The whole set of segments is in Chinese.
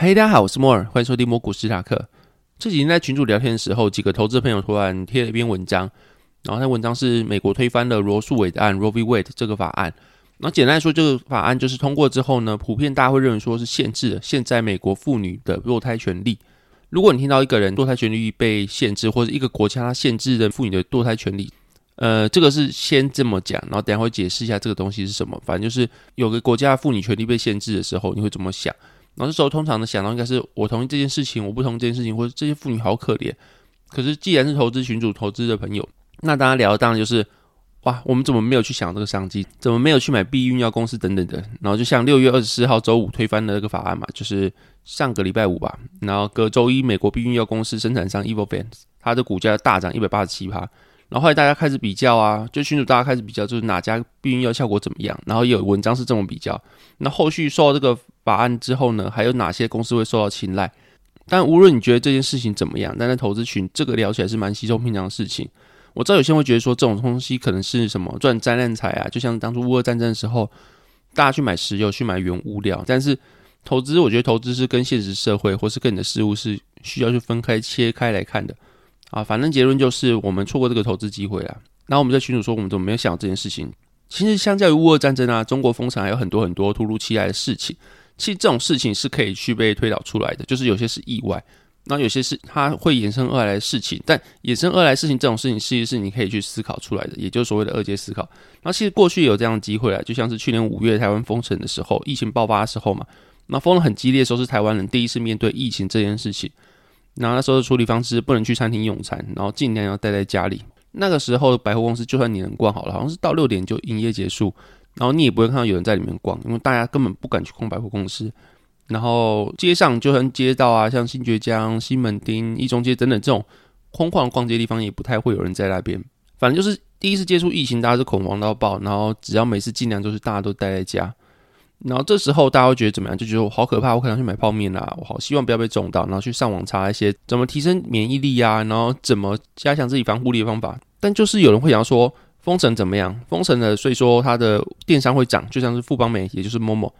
嗨，大家好，我是摩尔，欢迎收听摩古史塔克。这几天在群主聊天的时候，几个投资朋友突然贴了一篇文章，然后那文章是美国推翻了罗素韦的案 （Roe v. Wade） 这个法案。那简单来说，这个法案就是通过之后呢，普遍大家会认为说是限制了现在美国妇女的堕胎权利。如果你听到一个人堕胎权利被限制，或者一个国家它限制的妇女的堕胎权利，呃，这个是先这么讲，然后等下会解释一下这个东西是什么。反正就是有个国家妇女权利被限制的时候，你会怎么想？然后这时候通常的想到应该是我同意这件事情，我不同意这件事情，或者这些妇女好可怜。可是既然是投资群主投资的朋友，那大家聊的当然就是哇，我们怎么没有去想这个商机？怎么没有去买避孕药公司等等的？然后就像六月二十四号周五推翻的那个法案嘛，就是上个礼拜五吧。然后隔周一，美国避孕药公司生产商 Evobans 它的股价大涨一百八十七趴。然后后来大家开始比较啊，就群主大家开始比较，就是哪家避孕药效果怎么样。然后有文章是这么比较。那后续受到这个法案之后呢，还有哪些公司会受到青睐？但无论你觉得这件事情怎么样，但在投资群这个聊起来是蛮稀松平常的事情。我知道有些人会觉得说这种东西可能是什么赚灾难财啊，就像当初乌俄战争的时候，大家去买石油、去买原物料。但是投资，我觉得投资是跟现实社会或是跟你的事物是需要去分开切开来看的。啊，反正结论就是我们错过这个投资机会了。然后我们在群主说，我们怎么没有想到这件事情？其实相较于乌俄战争啊，中国封城还有很多很多突如其来的事情。其实这种事情是可以去被推导出来的，就是有些是意外，那有些是它会衍生而来的事情。但衍生而来的事情这种事情，其实是你可以去思考出来的，也就是所谓的二阶思考。那其实过去有这样的机会啊，就像是去年五月台湾封城的时候，疫情爆发的时候嘛，那封得很激烈的时候，是台湾人第一次面对疫情这件事情。然后那时候的处理方式不能去餐厅用餐，然后尽量要待在家里。那个时候百货公司就算你能逛好了，好像是到六点就营业结束，然后你也不会看到有人在里面逛，因为大家根本不敢去逛百货公司。然后街上就算街道啊，像新崛江、西门町、一中街等等这种空旷逛街的地方，也不太会有人在那边。反正就是第一次接触疫情，大家是恐慌到爆，然后只要每次尽量都是大家都待在家。然后这时候大家会觉得怎么样？就觉得我好可怕，我可能去买泡面啦，我好希望不要被中到，然后去上网查一些怎么提升免疫力啊，然后怎么加强自己防护力的方法。但就是有人会想说，封城怎么样？封城了，所以说它的电商会涨，就像是富邦美，也就是 Momo。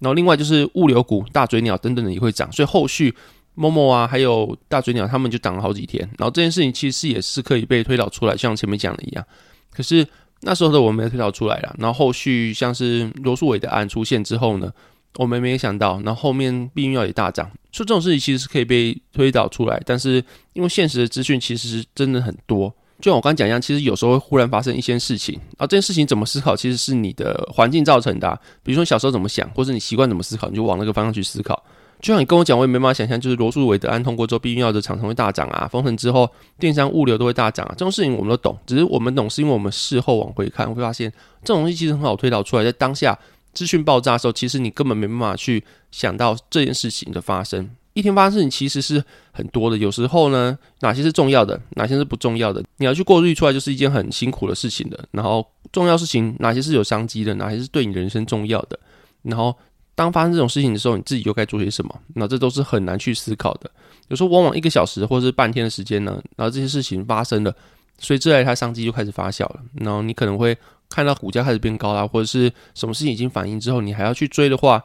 然后另外就是物流股大嘴鸟等等的也会涨，所以后续 Momo 啊，还有大嘴鸟他们就涨了好几天。然后这件事情其实也是可以被推导出来，像前面讲的一样。可是。那时候的我们没有推导出来了，然后后续像是罗素伟的案出现之后呢，我们没有想到，然后后面避孕药也大涨，说这种事情其实是可以被推导出来，但是因为现实的资讯其实是真的很多，就像我刚刚讲一样，其实有时候会忽然发生一些事情，然后这件事情怎么思考，其实是你的环境造成的，比如说小时候怎么想，或者你习惯怎么思考，你就往那个方向去思考。就像你跟我讲，我也没办法想象，就是罗素韦德案通过之后，避孕药的厂商会大涨啊，封城之后，电商物流都会大涨啊，这种事情我们都懂，只是我们懂是因为我们事后往回看，会发现这种东西其实很好推导出来，在当下资讯爆炸的时候，其实你根本没办法去想到这件事情的发生。一天发生事情其实是很多的，有时候呢，哪些是重要的，哪些是不重要的，你要去过滤出来，就是一件很辛苦的事情的。然后重要事情哪些是有商机的，哪些是对你人生重要的，然后。当发生这种事情的时候，你自己又该做些什么？那这都是很难去思考的。有时候往往一个小时或者是半天的时间呢，然后这些事情发生了，随之而来它商机就开始发酵了。然后你可能会看到股价开始变高啦，或者是什么事情已经反应之后，你还要去追的话，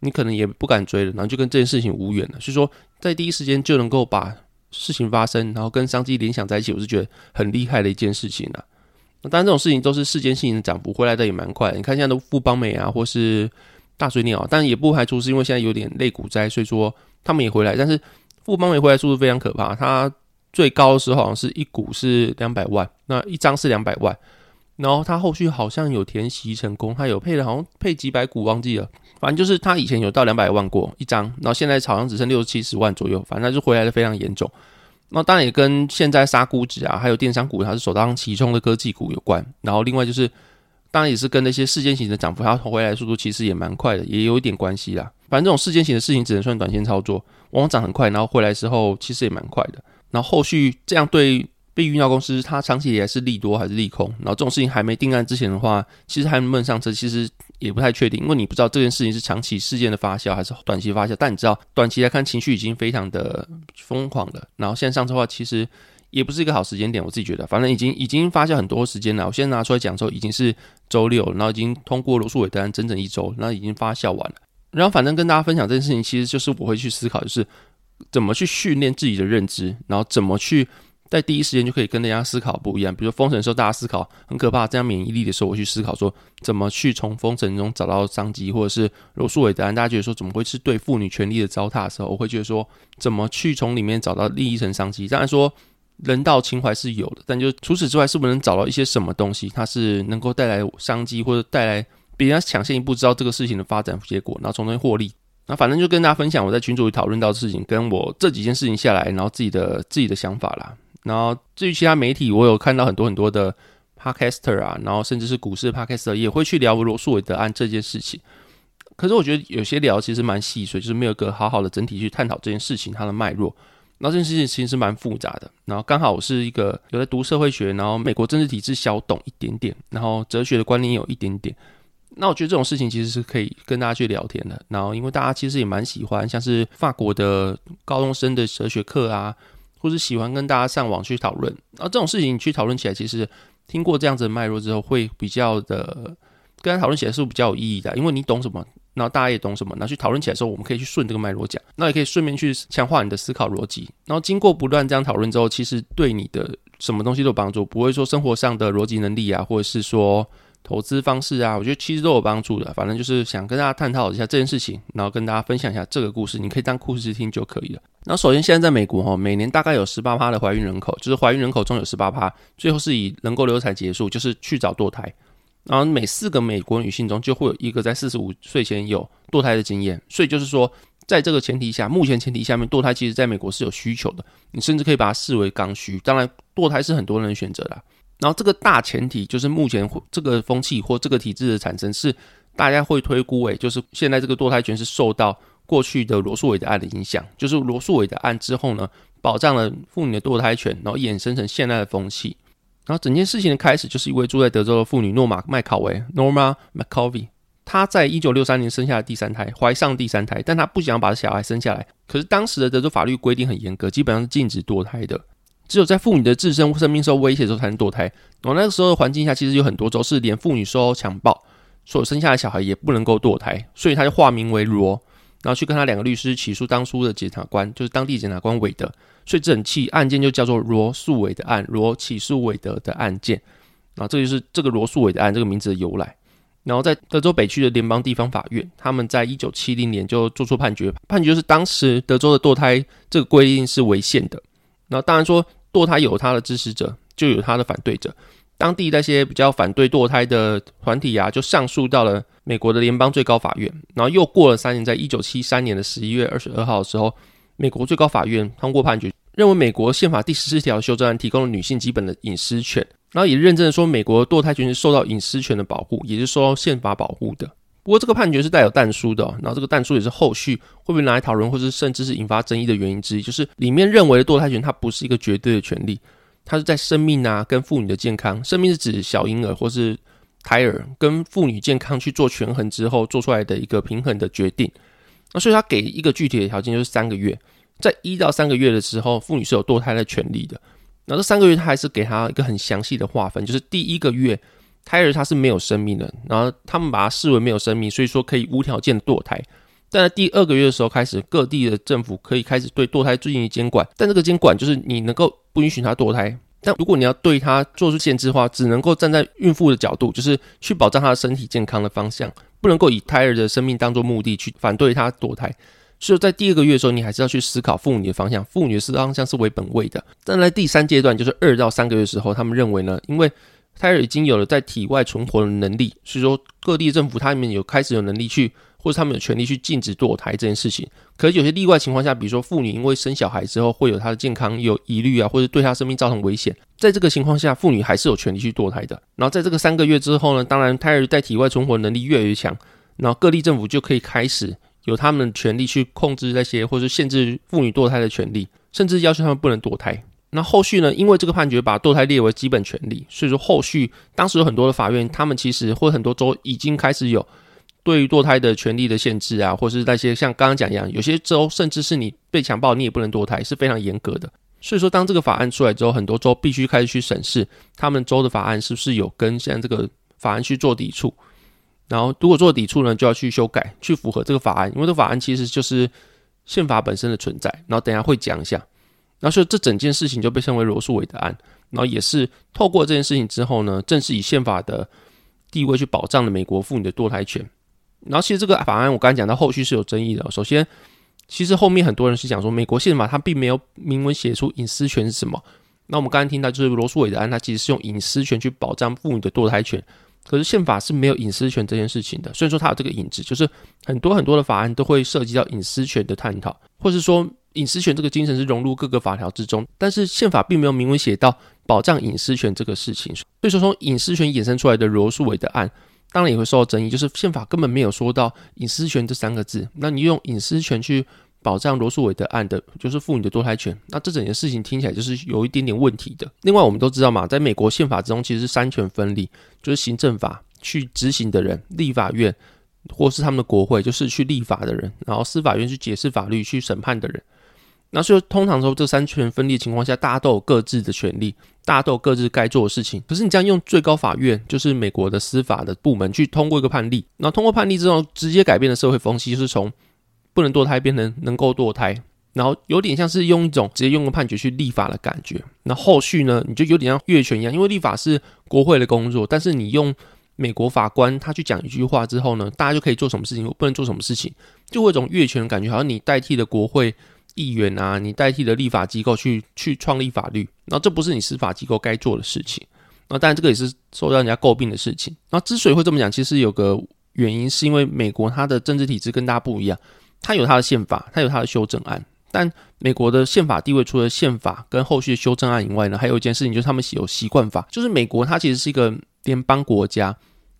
你可能也不敢追了，然后就跟这件事情无缘了。所以说，在第一时间就能够把事情发生，然后跟商机联想在一起，我是觉得很厉害的一件事情了。当然，这种事情都是事件性的涨幅，回来的也蛮快。你看现在的富邦美啊，或是。大水鸟，但也不排除是因为现在有点类股灾，所以说他们也回来。但是富邦美回来速度非常可怕，它最高的时候好像是一股是两百万，那一张是两百万，然后它后续好像有填息成功，它有配了好像配几百股忘记了，反正就是它以前有到两百万过一张，然后现在好像只剩六七十万左右，反正就回来的非常严重。那当然也跟现在杀估值啊，还有电商股它是首当其冲的科技股有关，然后另外就是。当然也是跟那些事件型的涨幅，它回来速度其实也蛮快的，也有一点关系啦。反正这种事件型的事情只能算短线操作，往往涨很快，然后回来之后其实也蛮快的。然后后续这样对避孕药公司，它长期以来是利多还是利空？然后这种事情还没定案之前的话，其实还能不能上车，其实也不太确定，因为你不知道这件事情是长期事件的发酵还是短期发酵。但你知道，短期来看情绪已经非常的疯狂了，然后现在上车的话，其实。也不是一个好时间点，我自己觉得，反正已经已经发酵很多时间了。我现在拿出来讲的时候，已经是周六，然后已经通过罗素韦德案整整一周，那已经发酵完了。然后反正跟大家分享这件事情，其实就是我会去思考，就是怎么去训练自己的认知，然后怎么去。在第一时间就可以跟人家思考不一样，比如封城的时候，大家思考很可怕，这样免疫力的时候，我去思考说怎么去从封城中找到商机，或者是罗素韦德案，大家觉得说怎么会是对妇女权利的糟蹋的时候，我会觉得说怎么去从里面找到利益层商机。当然说人道情怀是有的，但就除此之外，是不是能找到一些什么东西，它是能够带来商机，或者带来比人家抢先一步知道这个事情的发展结果，然后从中获利。那反正就跟大家分享我在群组里讨论到的事情，跟我这几件事情下来，然后自己的自己的想法啦。然后至于其他媒体，我有看到很多很多的 podcaster 啊，然后甚至是股市的 podcaster 也会去聊罗素韦德案这件事情。可是我觉得有些聊其实蛮细碎，就是没有一个好好的整体去探讨这件事情它的脉络。然后这件事情其实是蛮复杂的。然后刚好我是一个有在读社会学，然后美国政治体制小懂一点点，然后哲学的观念有一点点。那我觉得这种事情其实是可以跟大家去聊天的。然后因为大家其实也蛮喜欢，像是法国的高中生的哲学课啊。或是喜欢跟大家上网去讨论，然后这种事情你去讨论起来，其实听过这样子的脉络之后，会比较的跟他讨论起来是比较有意义的，因为你懂什么，然后大家也懂什么，然后去讨论起来的时候，我们可以去顺这个脉络讲，那也可以顺便去强化你的思考逻辑。然后经过不断这样讨论之后，其实对你的什么东西都有帮助，不会说生活上的逻辑能力啊，或者是说。投资方式啊，我觉得其实都有帮助的。反正就是想跟大家探讨一下这件事情，然后跟大家分享一下这个故事，你可以当故事听就可以了。那首先，现在在美国哈，每年大概有十八趴的怀孕人口，就是怀孕人口中有十八趴，最后是以能够流产结束，就是去找堕胎。然后每四个美国女性中就会有一个在四十五岁前有堕胎的经验。所以就是说，在这个前提下，目前前提下面，堕胎其实在美国是有需求的。你甚至可以把它视为刚需。当然，堕胎是很多人选择的。然后这个大前提就是目前这个风气或这个体制的产生是大家会推估为，就是现在这个堕胎权是受到过去的罗素韦德案的影响，就是罗素韦德案之后呢，保障了妇女的堕胎权，然后衍生成现在的风气。然后整件事情的开始就是一位住在德州的妇女诺玛麦考维 （Norma McCovey），她在一九六三年生下了第三胎，怀上第三胎，但她不想把小孩生下来。可是当时的德州法律规定很严格，基本上是禁止堕胎的。只有在妇女的自身生命受威胁的时候才能堕胎。然后那个时候的环境下，其实有很多州是连妇女受到强暴所生下的小孩也不能够堕胎，所以她就化名为罗，然后去跟他两个律师起诉当初的检察官，就是当地检察官韦德。所以整起案件就叫做罗素韦德案，罗起诉韦德的案件。那这就是这个罗素韦德案这个名字的由来。然后在德州北区的联邦地方法院，他们在一九七零年就做出判决，判决是当时德州的堕胎这个规定是违宪的。那当然说。堕胎有他的支持者，就有他的反对者。当地那些比较反对堕胎的团体啊，就上诉到了美国的联邦最高法院。然后又过了三年，在一九七三年的十一月二十二号的时候，美国最高法院通过判决，认为美国宪法第十四条修正案提供了女性基本的隐私权，然后也认证说，美国堕胎权是受到隐私权的保护，也是受到宪法保护的。不过这个判决是带有但书的，然后这个但书也是后续会不会拿来讨论，或是甚至是引发争议的原因之一，就是里面认为的堕胎权它不是一个绝对的权利，它是在生命啊跟妇女的健康，生命是指小婴儿或是胎儿跟妇女健康去做权衡之后做出来的一个平衡的决定。那所以他给一个具体的条件，就是三个月，在一到三个月的时候，妇女是有堕胎的权利的。然后这三个月他还是给他一个很详细的划分，就是第一个月。胎儿它是没有生命的，然后他们把它视为没有生命，所以说可以无条件堕胎。但在第二个月的时候开始，各地的政府可以开始对堕胎进行监管，但这个监管就是你能够不允许他堕胎，但如果你要对他做出限制的话，只能够站在孕妇的角度，就是去保障她的身体健康的方向，不能够以胎儿的生命当做目的去反对她堕胎。所以在第二个月的时候，你还是要去思考妇女的方向，妇女的方向是为本位的。但在第三阶段，就是二到三个月的时候，他们认为呢，因为胎儿已经有了在体外存活的能力，所以说各地政府他们有开始有能力去，或者他们有权利去禁止堕胎这件事情。可是有些例外情况下，比如说妇女因为生小孩之后会有她的健康有疑虑啊，或者对她生命造成危险，在这个情况下，妇女还是有权利去堕胎的。然后在这个三个月之后呢，当然胎儿在体外存活能力越来越强，然后各地政府就可以开始有他们的权利去控制那些，或者限制妇女堕胎的权利，甚至要求他们不能堕胎。那后续呢？因为这个判决把堕胎列为基本权利，所以说后续当时有很多的法院，他们其实或很多州已经开始有对于堕胎的权利的限制啊，或是那些像刚刚讲一样，有些州甚至是你被强暴，你也不能堕胎，是非常严格的。所以说，当这个法案出来之后，很多州必须开始去审视他们州的法案是不是有跟现在这个法案去做抵触。然后如果做抵触呢，就要去修改，去符合这个法案，因为这个法案其实就是宪法本身的存在。然后等下会讲一下，然后所以这整件事情就被称为罗诉韦德案。然后也是透过这件事情之后呢，正式以宪法的地位去保障了美国妇女的堕胎权。然后其实这个法案我刚才讲到后续是有争议的。首先，其实后面很多人是讲说，美国宪法它并没有明文写出隐私权是什么。那我们刚才听到就是罗诉韦的案，它其实是用隐私权去保障妇女的堕胎权。可是宪法是没有隐私权这件事情的，所以说它有这个影子，就是很多很多的法案都会涉及到隐私权的探讨，或是说隐私权这个精神是融入各个法条之中，但是宪法并没有明文写到保障隐私权这个事情，所以说从隐私权衍生出来的罗诉韦的案，当然也会受到争议，就是宪法根本没有说到隐私权这三个字，那你用隐私权去。保障罗素韦德案的，就是妇女的堕胎权。那这整件事情听起来就是有一点点问题的。另外，我们都知道嘛，在美国宪法之中，其实是三权分立，就是行政法去执行的人，立法院或是他们的国会，就是去立法的人，然后司法院去解释法律、去审判的人。那所以通常说，这三权分立的情况下，大家都有各自的权利，大家都有各自该做的事情。可是你这样用最高法院，就是美国的司法的部门去通过一个判例，然后通过判例之后，直接改变了社会风气，就是从。不能堕胎变成能够堕胎，然后有点像是用一种直接用个判决去立法的感觉。那后续呢，你就有点像越权一样，因为立法是国会的工作，但是你用美国法官他去讲一句话之后呢，大家就可以做什么事情，不能做什么事情，就会有一种越权的感觉，好像你代替了国会议员啊，你代替了立法机构去去创立法律，那这不是你司法机构该做的事情。那当然这个也是受到人家诟病的事情。那之所以会这么讲，其实有个原因，是因为美国它的政治体制跟大家不一样。它有它的宪法，它有它的修正案，但美国的宪法地位除了宪法跟后续的修正案以外呢，还有一件事情就是他们有习惯法，就是美国它其实是一个联邦国家，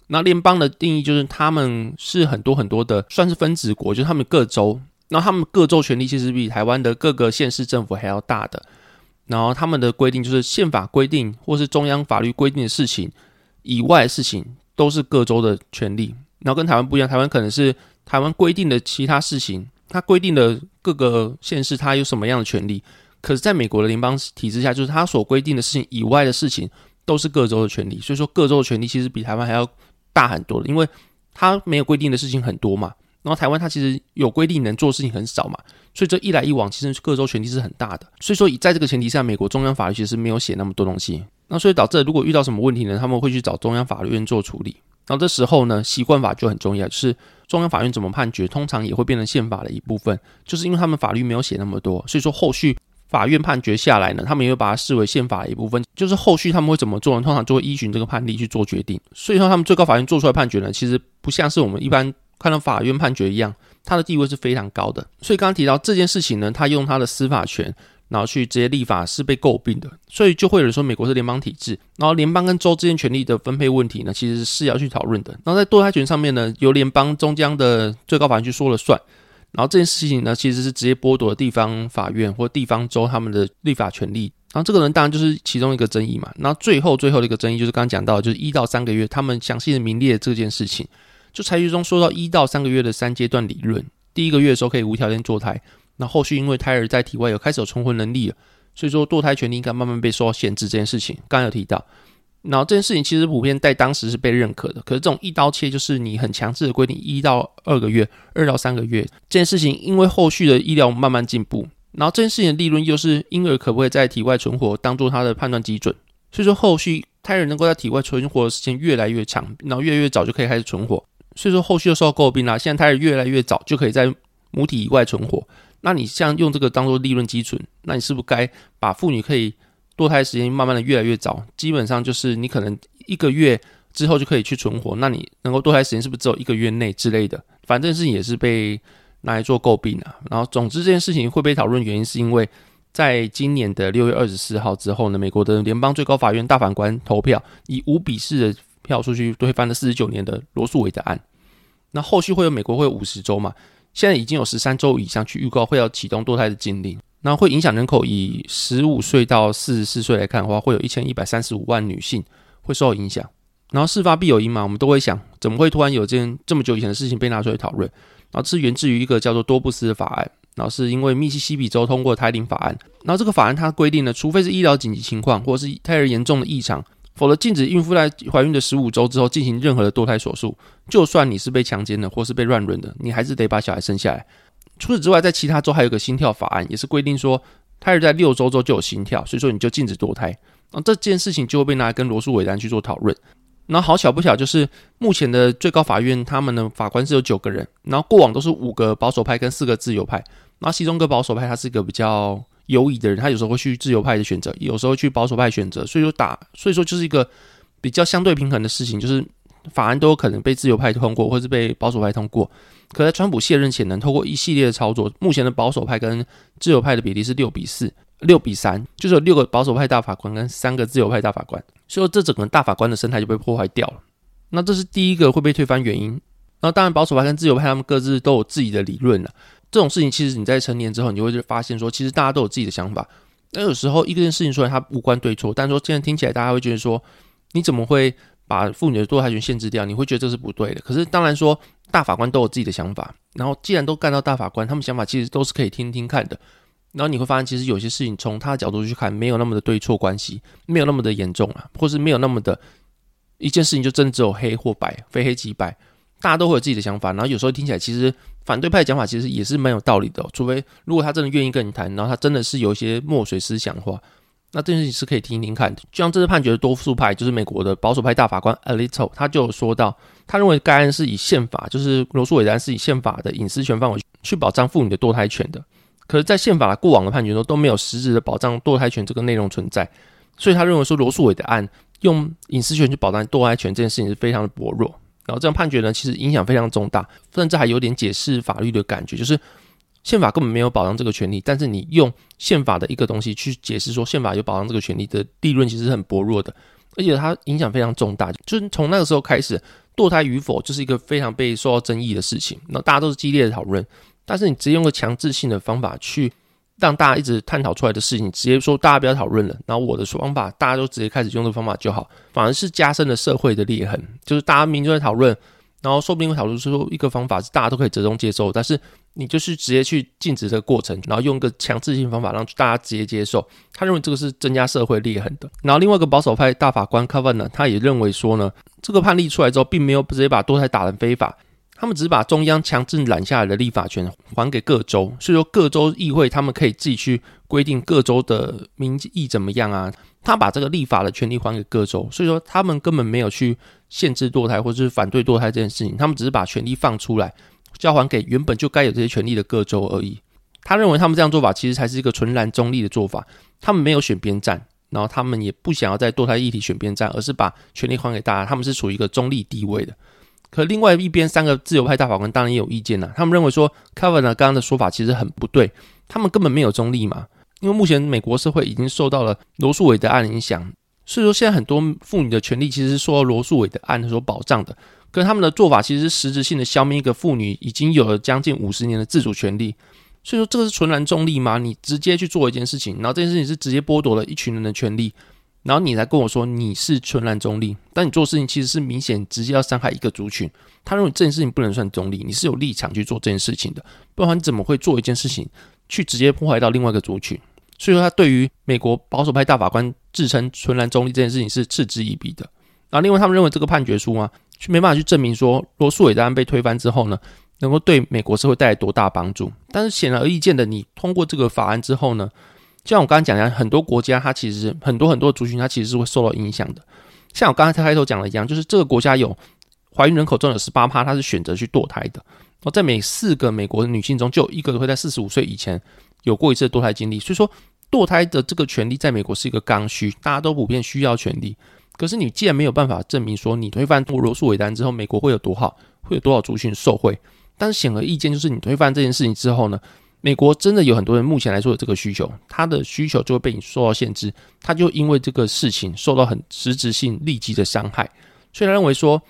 那联邦的定义就是他们是很多很多的算是分子国，就是他们各州，然后他们各州权力其实比台湾的各个县市政府还要大的，然后他们的规定就是宪法规定或是中央法律规定的事情以外的事情都是各州的权利，然后跟台湾不一样，台湾可能是。台湾规定的其他事情，它规定的各个县市，它有什么样的权利？可是，在美国的联邦体制下，就是它所规定的事情以外的事情，都是各州的权利。所以说，各州的权利其实比台湾还要大很多的，因为它没有规定的事情很多嘛。然后，台湾它其实有规定能做的事情很少嘛。所以，这一来一往，其实各州权力是很大的。所以说，以在这个前提下，美国中央法律其实没有写那么多东西。那所以导致，如果遇到什么问题呢，他们会去找中央法院做处理。然后这时候呢，习惯法就很重要，就是中央法院怎么判决，通常也会变成宪法的一部分。就是因为他们法律没有写那么多，所以说后续法院判决下来呢，他们也会把它视为宪法的一部分。就是后续他们会怎么做呢？通常就会依循这个判例去做决定。所以说他们最高法院做出来判决呢，其实不像是我们一般看到法院判决一样，他的地位是非常高的。所以刚刚提到这件事情呢，他用他的司法权。然后去直接立法是被诟病的，所以就会有人说美国是联邦体制，然后联邦跟州之间权力的分配问题呢，其实是要去讨论的。然后在堕胎权上面呢，由联邦中央的最高法院去说了算，然后这件事情呢，其实是直接剥夺了地方法院或地方州他们的立法权利。然后这个人当然就是其中一个争议嘛。然后最后最后的一个争议就是刚刚讲到，就是一到三个月，他们详细的名列这件事情，就裁决中说到一到三个月的三阶段理论，第一个月的时候可以无条件堕胎。那后续因为胎儿在体外有开始有存活能力了，所以说堕胎权利应该慢慢被受到限制这件事情，刚刚有提到。然后这件事情其实普遍在当时是被认可的，可是这种一刀切就是你很强制的规定一到二个月，二到三个月这件事情，因为后续的医疗慢慢进步，然后这件事情的利润又是婴儿可不可以在体外存活当做他的判断基准，所以说后续胎儿能够在体外存活的时间越来越长，然后越来越早就可以开始存活，所以说后续又受到诟病啦，现在胎儿越来越早就可以在母体以外存活。那你像用这个当做利润基准，那你是不是该把妇女可以堕胎时间慢慢的越来越早？基本上就是你可能一个月之后就可以去存活，那你能够堕胎时间是不是只有一个月内之类的？反正事情也是被拿来做诟病啊。然后总之这件事情会被讨论，原因是因为在今年的六月二十四号之后呢，美国的联邦最高法院大法官投票以五比四的票数去推翻了四十九年的罗诉韦的案。那后续会有美国会有五十周嘛？现在已经有十三周以上去预告会要启动堕胎的禁令，那会影响人口。以十五岁到四十四岁来看的话，会有一千一百三十五万女性会受到影响。然后事发必有因嘛，我们都会想，怎么会突然有件这么久以前的事情被拿出来讨论？然后是源自于一个叫做多布斯的法案，然后是因为密西西比州通过胎龄法案。然后这个法案它规定呢，除非是医疗紧急情况或是胎儿严重的异常，否则禁止孕妇在怀孕的十五周之后进行任何的堕胎手术。就算你是被强奸的或是被乱伦的，你还是得把小孩生下来。除此之外，在其他州还有个心跳法案，也是规定说胎儿在六周之后就有心跳，所以说你就禁止堕胎。然后这件事情就会被拿来跟罗诉韦丹去做讨论。然后好巧不巧，就是目前的最高法院他们的法官是有九个人，然后过往都是五个保守派跟四个自由派。然后其中一个保守派他是一个比较犹疑的人，他有时候会去自由派的选择，有时候去保守派选择，所以说打，所以说就是一个比较相对平衡的事情，就是法案都有可能被自由派通过，或是被保守派通过。可在川普卸任前，能透过一系列的操作，目前的保守派跟自由派的比例是六比四。六比三，就是有六个保守派大法官跟三个自由派大法官，所以这整个大法官的生态就被破坏掉了。那这是第一个会被推翻原因。那当然，保守派跟自由派他们各自都有自己的理论了。这种事情其实你在成年之后，你就会发现说，其实大家都有自己的想法。那有时候一件事情出来，它无关对错，但是说现在听起来，大家会觉得说，你怎么会把妇女的堕胎权限制掉？你会觉得这是不对的。可是当然说，大法官都有自己的想法。然后既然都干到大法官，他们想法其实都是可以听听看的。然后你会发现，其实有些事情从他的角度去看，没有那么的对错关系，没有那么的严重啊，或是没有那么的一件事情就真的只有黑或白，非黑即白，大家都会有自己的想法。然后有时候听起来，其实反对派讲法其实也是蛮有道理的。除非如果他真的愿意跟你谈，然后他真的是有一些墨水思想的话，那这件事情是可以听听看。就像这次判决的多数派，就是美国的保守派大法官 Alito，他就说到，他认为该案是以宪法，就是罗诉韦德案是以宪法的隐私权范围去保障妇女的堕胎权的。可是，在宪法过往的判决中都没有实质的保障堕胎权这个内容存在，所以他认为说罗诉韦的案用隐私权去保障堕胎权这件事情是非常的薄弱。然后这样判决呢，其实影响非常重大，甚至还有点解释法律的感觉，就是宪法根本没有保障这个权利，但是你用宪法的一个东西去解释说宪法有保障这个权利的立论，其实是很薄弱的，而且它影响非常重大。就是从那个时候开始，堕胎与否就是一个非常被受到争议的事情，那大家都是激烈的讨论。但是你直接用个强制性的方法去让大家一直探讨出来的事情，直接说大家不要讨论了，然后我的方法大家都直接开始用这个方法就好，反而是加深了社会的裂痕。就是大家明明在讨论，然后说不定会讨论出一个方法是大家都可以折中接受，但是你就是直接去禁止这个过程，然后用一个强制性方法让大家直接接受。他认为这个是增加社会裂痕的。然后另外一个保守派大法官 Cavan 呢，他也认为说呢，这个判例出来之后，并没有直接把堕胎打成非法。他们只是把中央强制揽下来的立法权还给各州，所以说各州议会他们可以自己去规定各州的民意怎么样啊。他把这个立法的权利还给各州，所以说他们根本没有去限制堕胎或者是反对堕胎这件事情，他们只是把权利放出来，交还给原本就该有这些权利的各州而已。他认为他们这样做法其实才是一个纯然中立的做法，他们没有选边站，然后他们也不想要在堕胎议题选边站，而是把权利还给大家，他们是处于一个中立地位的。可另外一边，三个自由派大法官当然也有意见呐。他们认为说 k a v a n a 刚刚的说法其实很不对，他们根本没有中立嘛。因为目前美国社会已经受到了罗诉韦德案影响，所以说现在很多妇女的权利其实是受到罗诉韦德案所保障的。可是他们的做法其实是实质性的消灭一个妇女已经有了将近五十年的自主权利。所以说这个是纯然中立吗？你直接去做一件事情，然后这件事情是直接剥夺了一群人的权利。然后你来跟我说你是纯然中立，但你做事情其实是明显直接要伤害一个族群。他认为这件事情不能算中立，你是有立场去做这件事情的，不然你怎么会做一件事情去直接破坏到另外一个族群？所以说他对于美国保守派大法官自称纯然中立这件事情是嗤之以鼻的。然后另外他们认为这个判决书啊，却没办法去证明说罗诉韦德案被推翻之后呢，能够对美国社会带来多大帮助。但是显而易见的，你通过这个法案之后呢，就像我刚刚讲的，很多国家它其实很多很多族群，它其实是会受到影响的。像我刚才开头讲的一样，就是这个国家有怀孕人口中有十八趴，它是选择去堕胎的。哦，在每四个美国的女性中，就有一个会在四十五岁以前有过一次堕胎经历。所以说，堕胎的这个权利在美国是一个刚需，大家都普遍需要权利。可是你既然没有办法证明说你推翻罗诉韦丹之后，美国会有多好，会有多少族群受惠，但是显而易见，就是你推翻这件事情之后呢，美国真的有很多人目前来说有这个需求，他的需求就会被你受到限制，他就因为这个事情受到很实质性立即的伤害，所以他认为说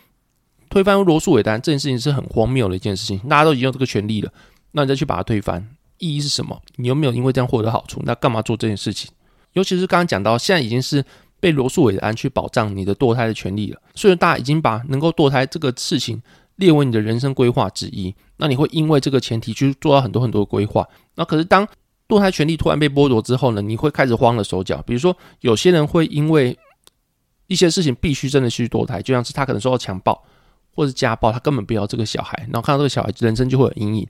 推翻罗诉韦丹这件事情是很荒谬的一件事情，大家都已经有这个权利了，那你再去把它推翻，意义是什么？你有没有因为这样获得好处？那干嘛做这件事情？尤其是刚刚讲到，现在已经是被罗诉韦丹去保障你的堕胎的权利了，所以大家已经把能够堕胎这个事情。列为你的人生规划之一，那你会因为这个前提去做到很多很多规划。那可是当堕胎权利突然被剥夺之后呢？你会开始慌了手脚。比如说，有些人会因为一些事情必须真的去堕胎，就像是他可能受到强暴或者家暴，他根本不要这个小孩，然后看到这个小孩，人生就会有阴影。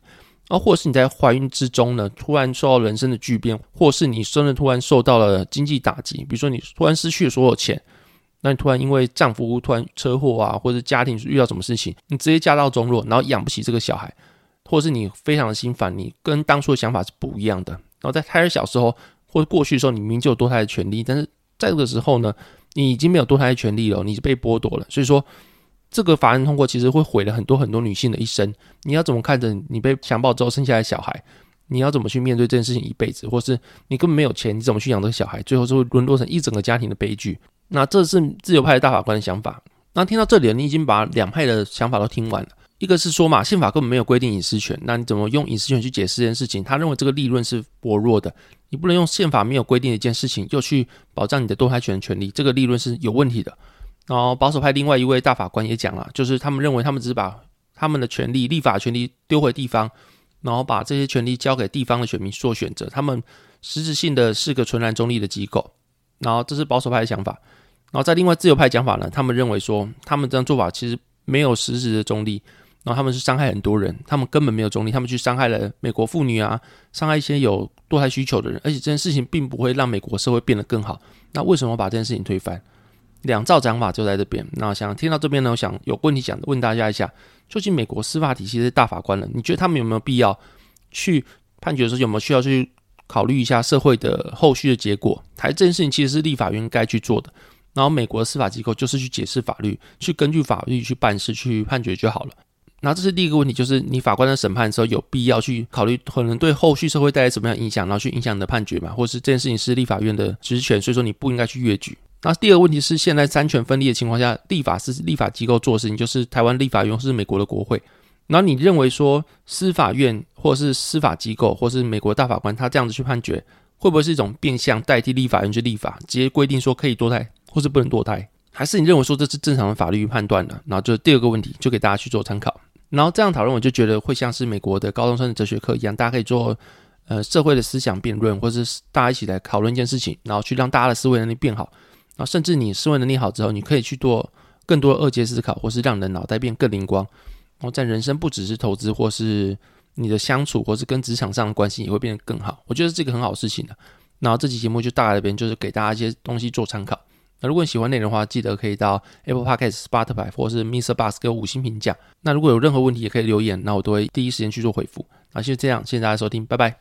啊，或者是你在怀孕之中呢，突然受到人生的巨变，或是你真的突然受到了经济打击，比如说你突然失去了所有钱，那你突然因为丈夫突然车祸啊，或者家庭遇到什么事情，你直接家道中落，然后养不起这个小孩，或是你非常的心烦，你跟当初的想法是不一样的。然后在胎儿小时候或者过去的时候，你明明就有堕胎的权利，但是在这个时候呢，你已经没有堕胎的权利了，你是被剥夺了。所以说。这个法案通过，其实会毁了很多很多女性的一生。你要怎么看着你被强暴之后生下来的小孩？你要怎么去面对这件事情一辈子？或是你根本没有钱，你怎么去养这个小孩？最后就会沦落成一整个家庭的悲剧。那这是自由派的大法官的想法。那听到这里，你已经把两派的想法都听完了。一个是说嘛，宪法根本没有规定隐私权，那你怎么用隐私权去解释这件事情？他认为这个立论是薄弱的。你不能用宪法没有规定的一件事情，又去保障你的堕胎权的权利，这个立论是有问题的。然后保守派另外一位大法官也讲了，就是他们认为他们只是把他们的权利、立法权利丢回地方，然后把这些权利交给地方的选民做选择。他们实质性的是个纯然中立的机构。然后这是保守派的想法。然后在另外自由派讲法呢，他们认为说他们这样做法其实没有实质的中立，然后他们是伤害很多人，他们根本没有中立，他们去伤害了美国妇女啊，伤害一些有堕胎需求的人，而且这件事情并不会让美国社会变得更好。那为什么把这件事情推翻？两造讲法就在这边。那想听到这边呢，我想有问题想问大家一下：究竟美国司法体系是大法官了，你觉得他们有没有必要去判决的时候有没有需要去考虑一下社会的后续的结果？还这件事情其实是立法院该去做的。然后美国的司法机构就是去解释法律，去根据法律去办事，去判决就好了。那这是第一个问题，就是你法官在审判的时候有必要去考虑可能对后续社会带来什么样影响，然后去影响你的判决嘛？或是这件事情是立法院的职权，所以说你不应该去越矩。那第二个问题是，现在三权分立的情况下，立法是立法机构做的事情，就是台湾立法院是美国的国会。然后你认为说，司法院或是司法机构或是美国大法官，他这样子去判决，会不会是一种变相代替立法院去立法，直接规定说可以堕胎或是不能堕胎？还是你认为说这是正常的法律判断呢？然后就第二个问题，就给大家去做参考。然后这样讨论，我就觉得会像是美国的高中生的哲学课一样，大家可以做呃社会的思想辩论，或是大家一起来讨论一件事情，然后去让大家的思维能力变好。然后，甚至你思维能力好之后，你可以去做更多的二阶思考，或是让你的脑袋变更灵光。然后，在人生不只是投资，或是你的相处，或是跟职场上的关系也会变得更好。我觉得这个很好事情的。然后，这期节目就大概这边就是给大家一些东西做参考。那如果你喜欢内容的话，记得可以到 Apple Podcast、Spotify 或是 Mr. Bus 给我五星评价。那如果有任何问题，也可以留言，那我都会第一时间去做回复。那就这样，谢谢大家收听，拜拜。